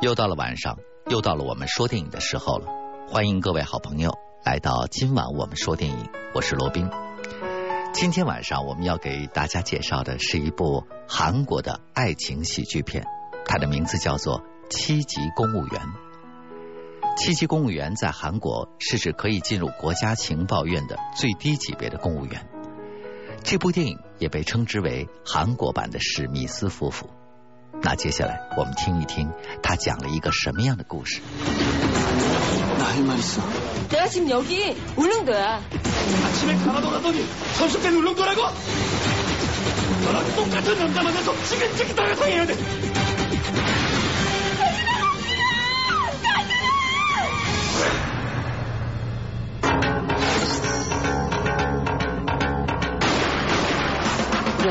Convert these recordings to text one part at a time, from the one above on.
又到了晚上，又到了我们说电影的时候了。欢迎各位好朋友来到今晚我们说电影，我是罗宾。今天晚上我们要给大家介绍的是一部韩国的爱情喜剧片，它的名字叫做《七级公务员》。七级公务员在韩国是指可以进入国家情报院的最低级别的公务员。这部电影也被称之为韩国版的史密斯夫妇。那接下来我们听一听他讲了一个什么样的故事。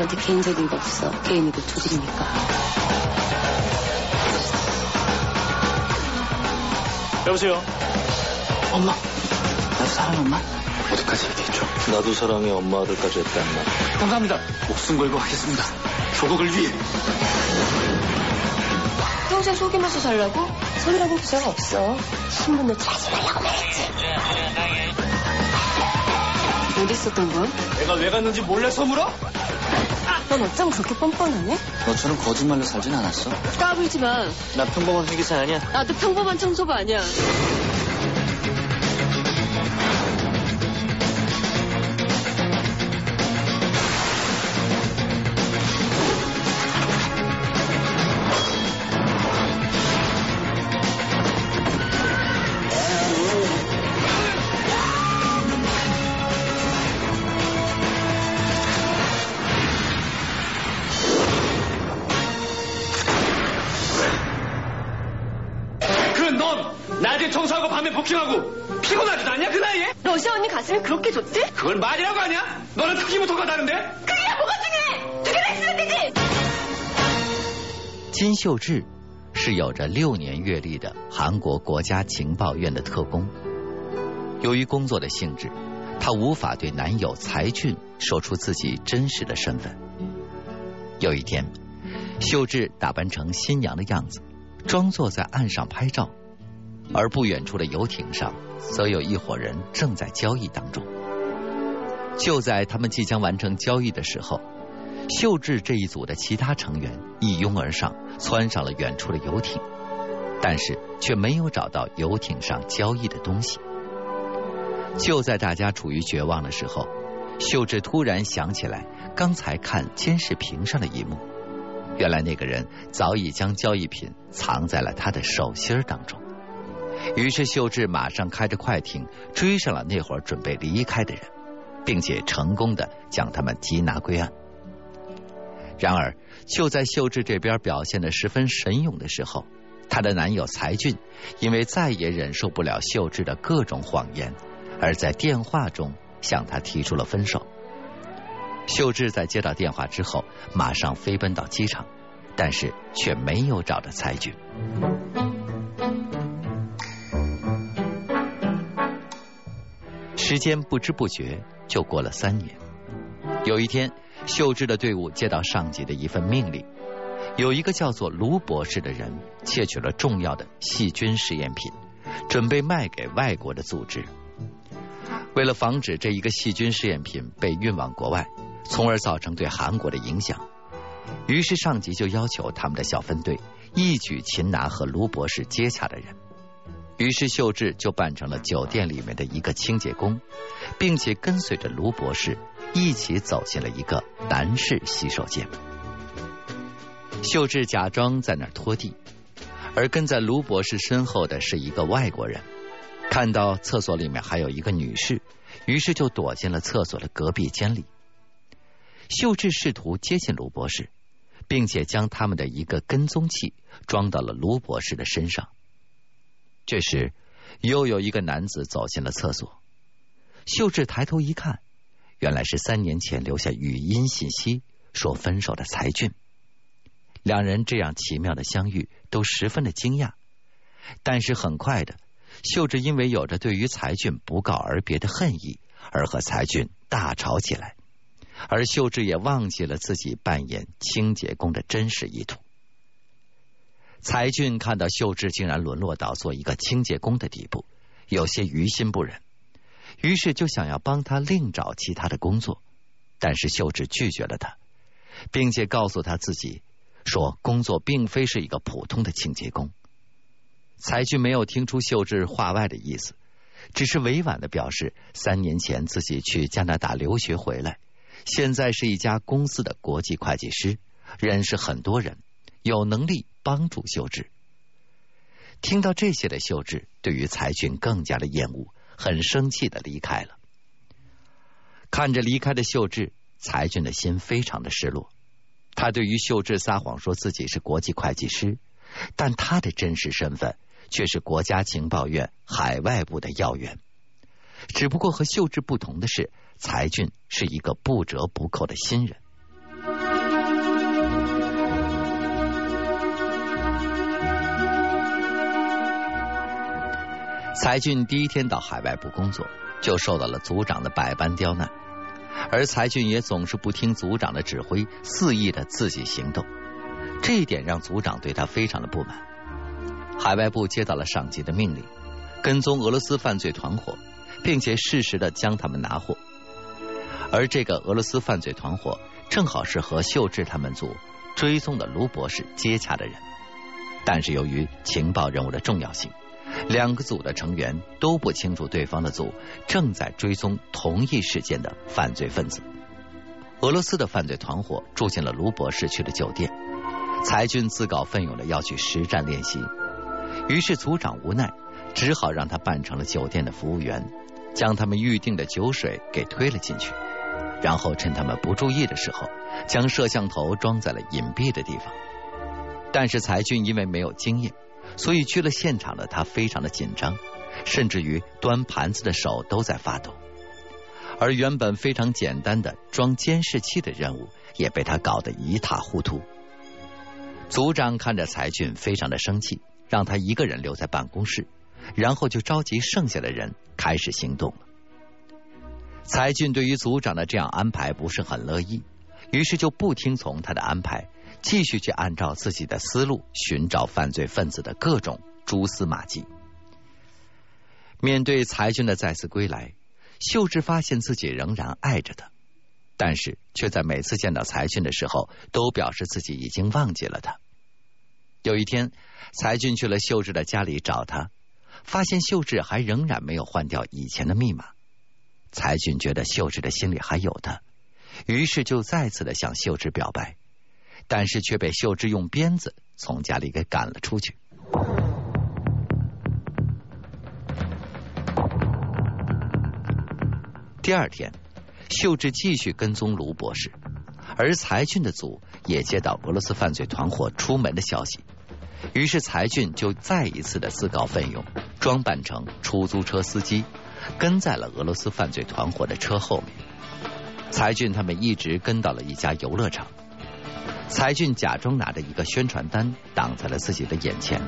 난 어디 개인적인 거 없어. 개인이고 그 조직이니까. 여보세요? 엄마. 나도 사랑 엄마. 어디까지 얘기했죠? 나도 사랑해, 엄마를까지 했단 말. 감사합니다. 목숨 걸고 하겠습니다. 조국을 위해. 평생 속이면서 살라고? 소리라고 기사가 없어. 신문 놓지 하지 말라고 말했지. 어디 있었던 건? 내가 왜 갔는지 몰래 서물어? 넌 어쩜 그렇게 뻔뻔하냐? 너처럼 거짓말로 살진 않았어. 까불지 마 나 평범한 회계사 아니야? 나도 평범한 청소부 아니야 그 넌 낮에 청소하고 밤에 복싱하고 피곤하지도 않냐 그 나이에 러시아 언니 가슴이 그렇게 좋대? 그걸 말이라고 하냐 너는 특기부터가 다른데 그게 뭐가 중요해 두 개 다 있으면 되지 金秀智是有着六年阅历的韩国国家情报院的特工。由于工作的性质，她无法对男友才俊说出自己真实的身份。有一天，秀智打扮成新娘的样子，装作在岸上拍照， 而不远处的游艇上，则有一伙人正在交易当中。就在他们即将完成交易的时候，秀智这一组的其他成员一拥而上，窜上了远处的游艇，但是却没有找到游艇上交易的东西。就在大家处于绝望的时候，秀智突然想起来刚才看监视屏上的一幕，原来那个人早已将交易品藏在了他的手心当中。于是秀智马上开着快艇追上了那会儿准备离开的人，并且成功的将他们缉拿归案。然而，就在秀智这边表现的十分神勇的时候，她的男友才俊因为再也忍受不了秀智的各种谎言，而在电话中向她提出了分手。秀智在接到电话之后，马上飞奔到机场，但是却没有找到才俊。时间不知不觉就过了三年。有一天，秀智的队伍接到上级的一份命令，有一个叫做卢博士的人窃取了重要的细菌实验品，准备卖给外国的组织。为了防止这一个细菌试验品被运往国外，从而造成对韩国的影响，于是上级就要求他们的小分队一举擒拿和卢博士接洽的人。于是秀智就扮成了酒店里面的一个清洁工，并且跟随着卢博士一起走进了一个男士洗手间。秀智假装在那儿拖地，而跟在卢博士身后的是一个外国人。看到厕所里面还有一个女士，于是就躲进了厕所的隔壁间里。秀智试图接近卢博士，并且将他们的一个跟踪器装到了卢博士的身上。这时，又有一个男子走进了厕所。秀智抬头一看，原来是三年前留下语音信息说分手的才俊。两人这样奇妙的相遇，都十分的惊讶。但是很快的，秀智因为有着对于才俊不告而别的恨意，而和才俊大吵起来。而秀智也忘记了自己扮演清洁工的真实意图。才俊看到秀智竟然沦落到做一个清洁工的地步，有些于心不忍，于是就想要帮他另找其他的工作，但是秀智拒绝了他，并且告诉他自己说工作并非是一个普通的清洁工。才俊没有听出秀智话外的意思，只是委婉的表示三年前自己去加拿大留学回来，现在是一家公司的国际会计师，认识很多人，有能力。帮助秀智。听到这些的秀智，对于才俊更加的厌恶，很生气的离开了。看着离开的秀智，才俊的心非常的失落。他对于秀智撒谎说自己是国际会计师，但他的真实身份却是国家情报院海外部的要员。只不过和秀智不同的是，才俊是一个不折不扣的新人。才俊第一天到海外部工作，就受到了组长的百般刁难，而才俊也总是不听组长的指挥，肆意的自己行动，这一点让组长对他非常的不满。海外部接到了上级的命令，跟踪俄罗斯犯罪团伙，并且适时的将他们拿获，而这个俄罗斯犯罪团伙正好是和秀智他们组追踪的卢博士接洽的人，但是由于情报任务的重要性。两个组的成员都不清楚对方的组正在追踪同一事件的犯罪分子。俄罗斯的犯罪团伙住进了卢博士去的酒店，才俊自告奋勇的要去实战练习，于是组长无奈，只好让他扮成了酒店的服务员，将他们预定的酒水给推了进去，然后趁他们不注意的时候，将摄像头装在了隐蔽的地方。但是才俊因为没有经验。所以去了现场的他非常的紧张，甚至于端盘子的手都在发抖。而原本非常简单的装监视器的任务也被他搞得一塌糊涂。组长看着才俊非常的生气，让他一个人留在办公室，然后就召集剩下的人开始行动了。才俊对于组长的这样安排不是很乐意，于是就不听从他的安排。继续去按照自己的思路寻找犯罪分子的各种蛛丝马迹。面对才俊的再次归来，秀智发现自己仍然爱着他，但是却在每次见到才俊的时候，都表示自己已经忘记了他。有一天，才俊去了秀智的家里找他，发现秀智还仍然没有换掉以前的密码。才俊觉得秀智的心里还有他，于是就再次的向秀智表白。但是却被秀智用鞭子从家里给赶了出去。第二天，秀智继续跟踪卢博士，而才俊的组也接到俄罗斯犯罪团伙出门的消息，于是才俊就再一次的自告奋勇，装扮成出租车司机，跟在了俄罗斯犯罪团伙的车后面。才俊他们一直跟到了一家游乐场。才俊假装拿着一个宣传单挡在了自己的眼前，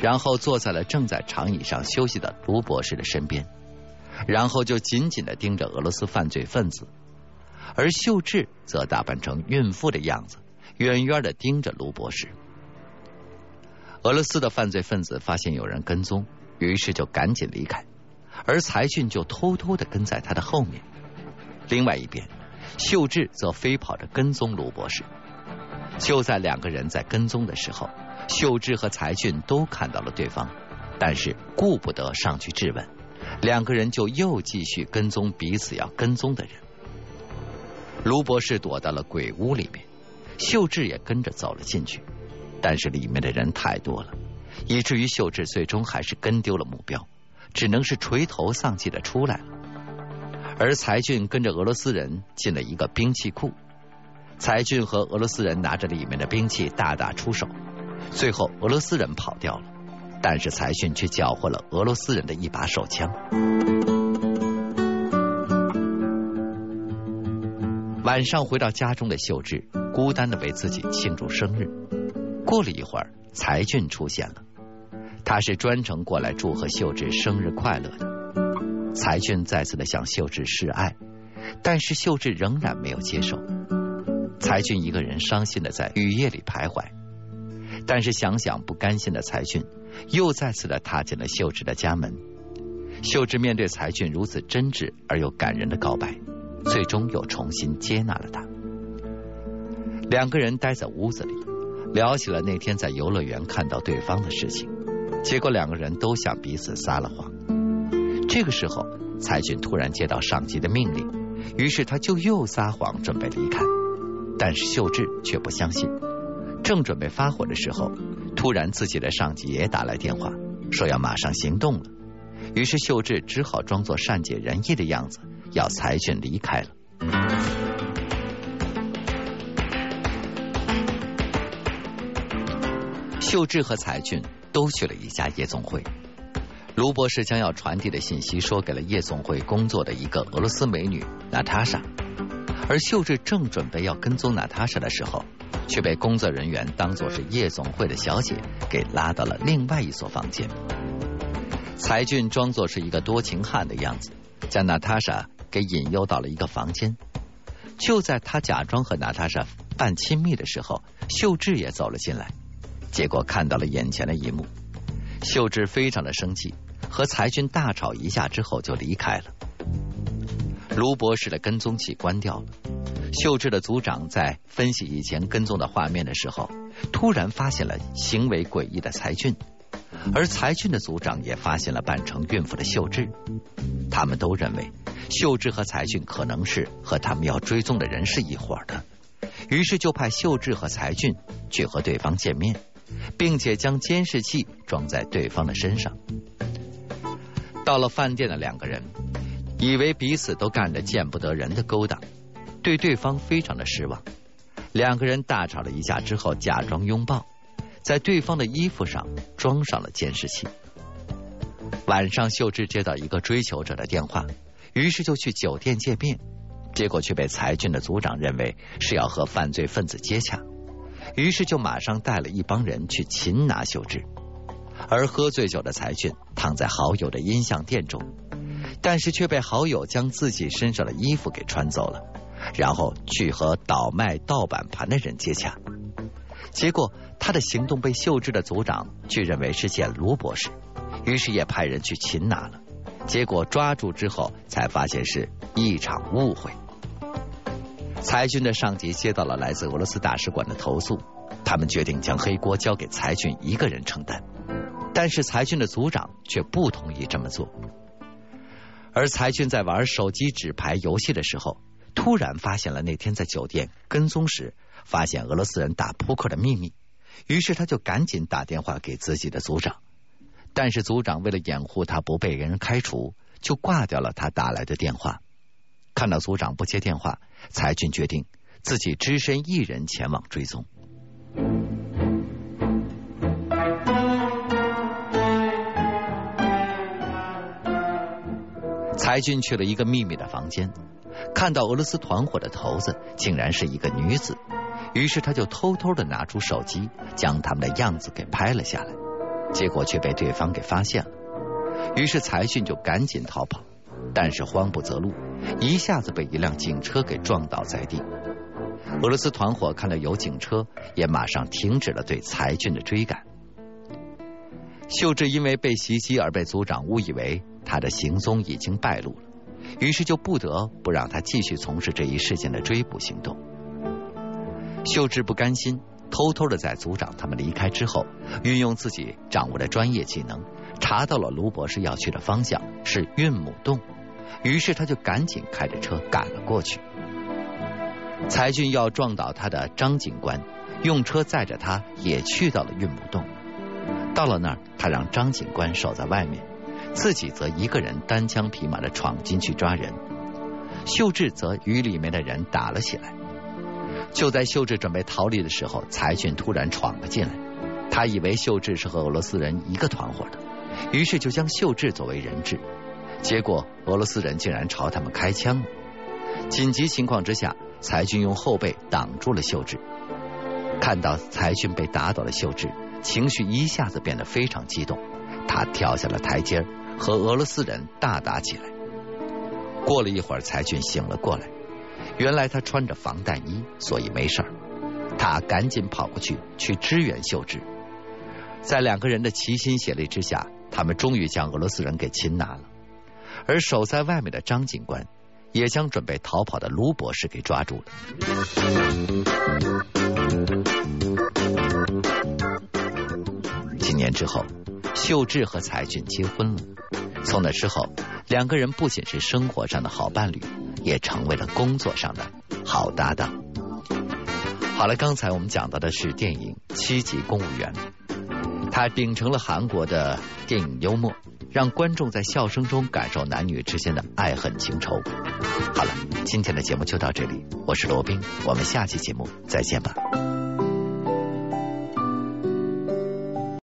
然后坐在了正在长椅上休息的卢博士的身边，然后就紧紧的盯着俄罗斯犯罪分子，而秀智则打扮成孕妇的样子，远远的盯着卢博士。俄罗斯的犯罪分子发现有人跟踪，于是就赶紧离开，而才俊就偷偷的跟在他的后面。另外一边，秀智则飞跑着跟踪卢博士。就在两个人在跟踪的时候，秀智和才俊都看到了对方，但是顾不得上去质问，两个人就又继续跟踪彼此要跟踪的人。卢博士躲到了鬼屋里面，秀智也跟着走了进去，但是里面的人太多了，以至于秀智最终还是跟丢了目标，只能是垂头丧气的出来了。而才俊跟着俄罗斯人进了一个兵器库。才俊和俄罗斯人拿着里面的兵器大打出手，最后俄罗斯人跑掉了，但是才俊却缴获了俄罗斯人的一把手枪。晚上回到家中的秀智孤单的为自己庆祝生日。过了一会儿，才俊出现了，他是专程过来祝贺秀智生日快乐的。才俊再次的向秀智示爱，但是秀智仍然没有接受。才俊一个人伤心的在雨夜里徘徊，但是想想不甘心的才俊，又再次的踏进了秀智的家门。秀智面对才俊如此真挚而又感人的告白，最终又重新接纳了他。两个人待在屋子里，聊起了那天在游乐园看到对方的事情。结果两个人都向彼此撒了谎。这个时候，才俊突然接到上级的命令，于是他就又撒谎准备离开。但是秀智却不相信，正准备发火的时候，突然自己的上级也打来电话，说要马上行动了。于是秀智只好装作善解人意的样子，要才俊离开了。秀智和才俊都去了一家夜总会。卢博士将要传递的信息说给了夜总会工作的一个俄罗斯美女娜塔莎。而秀智正准备要跟踪娜塔莎的时候，却被工作人员当作是夜总会的小姐给拉到了另外一所房间。才俊装作是一个多情汉的样子，将娜塔莎给引诱到了一个房间。就在他假装和娜塔莎半亲密的时候，秀智也走了进来，结果看到了眼前的一幕。秀智非常的生气，和才俊大吵一架之后就离开了。卢博士的跟踪器关掉了。秀智的组长在分析以前跟踪的画面的时候，突然发现了行为诡异的才俊，而才俊的组长也发现了扮成孕妇的秀智。他们都认为秀智和才俊可能是和他们要追踪的人是一伙的，于是就派秀智和才俊去和对方见面，并且将监视器装在对方的身上。到了饭店的两个人。以为彼此都干着见不得人的勾当，对对方非常的失望。两个人大吵了一架之后，假装拥抱，在对方的衣服上装上了监视器。晚上，秀智接到一个追求者的电话，于是就去酒店见面，结果却被才俊的组长认为是要和犯罪分子接洽，于是就马上带了一帮人去擒拿秀智。而喝醉酒的才俊躺在好友的音像店中。但是却被好友将自己身上的衣服给穿走了，然后去和倒卖盗版盘的人接洽。结果他的行动被秀智的组长却认为是见卢博士，于是也派人去擒拿了。结果抓住之后，才发现是一场误会。裁军的上级接到了来自俄罗斯大使馆的投诉，他们决定将黑锅交给裁军一个人承担，但是裁军的组长却不同意这么做。而才俊在玩手机纸牌游戏的时候，突然发现了那天在酒店跟踪时发现俄罗斯人打扑克的秘密，于是他就赶紧打电话给自己的组长，但是组长为了掩护他不被人开除，就挂掉了他打来的电话。看到组长不接电话，才俊决定自己只身一人前往追踪。才俊去了一个秘密的房间，看到俄罗斯团伙的头子竟然是一个女子，于是他就偷偷的拿出手机，将他们的样子给拍了下来，结果却被对方给发现了，于是才俊就赶紧逃跑，但是慌不择路，一下子被一辆警车给撞倒在地。俄罗斯团伙看到有警车，也马上停止了对才俊的追赶。秀智因为被袭击而被组长误以为。他的行踪已经败露了，于是就不得不让他继续从事这一事件的追捕行动。秀智不甘心，偷偷的在组长他们离开之后，运用自己掌握的专业技能，查到了卢博士要去的方向是韵母洞，于是他就赶紧开着车赶了过去。才俊要撞倒他的张警官，用车载着他也去到了韵母洞。到了那儿，他让张警官守在外面。自己则一个人单枪匹马的闯进去抓人，秀智则与里面的人打了起来。就在秀智准备逃离的时候，才俊突然闯了进来。他以为秀智是和俄罗斯人一个团伙的，于是就将秀智作为人质。结果俄罗斯人竟然朝他们开枪了。紧急情况之下，才俊用后背挡住了秀智。看到才俊被打倒的秀智，情绪一下子变得非常激动，他跳下了台阶。和俄罗斯人大打起来。过了一会儿，才俊醒了过来。原来他穿着防弹衣，所以没事儿。他赶紧跑过去去支援秀智，在两个人的齐心协力之下，他们终于将俄罗斯人给擒拿了。而守在外面的张警官也将准备逃跑的卢博士给抓住了。几年之后，秀智和才俊结婚了。从那之后，两个人不仅是生活上的好伴侣，也成为了工作上的好搭档。好了，刚才我们讲到的是电影《七级公务员》，他秉承了韩国的电影幽默，让观众在笑声中感受男女之间的爱恨情仇。好了，今天的节目就到这里，我是罗宾，我们下期节目再见吧。